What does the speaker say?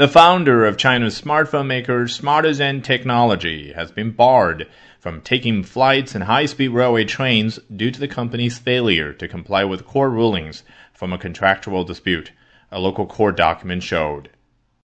The founder of China's smartphone maker Smartisan Technology has been barred from taking flights and high speed railway trains due to the company's failure to comply with court rulings from a contractual dispute, a local court document showed.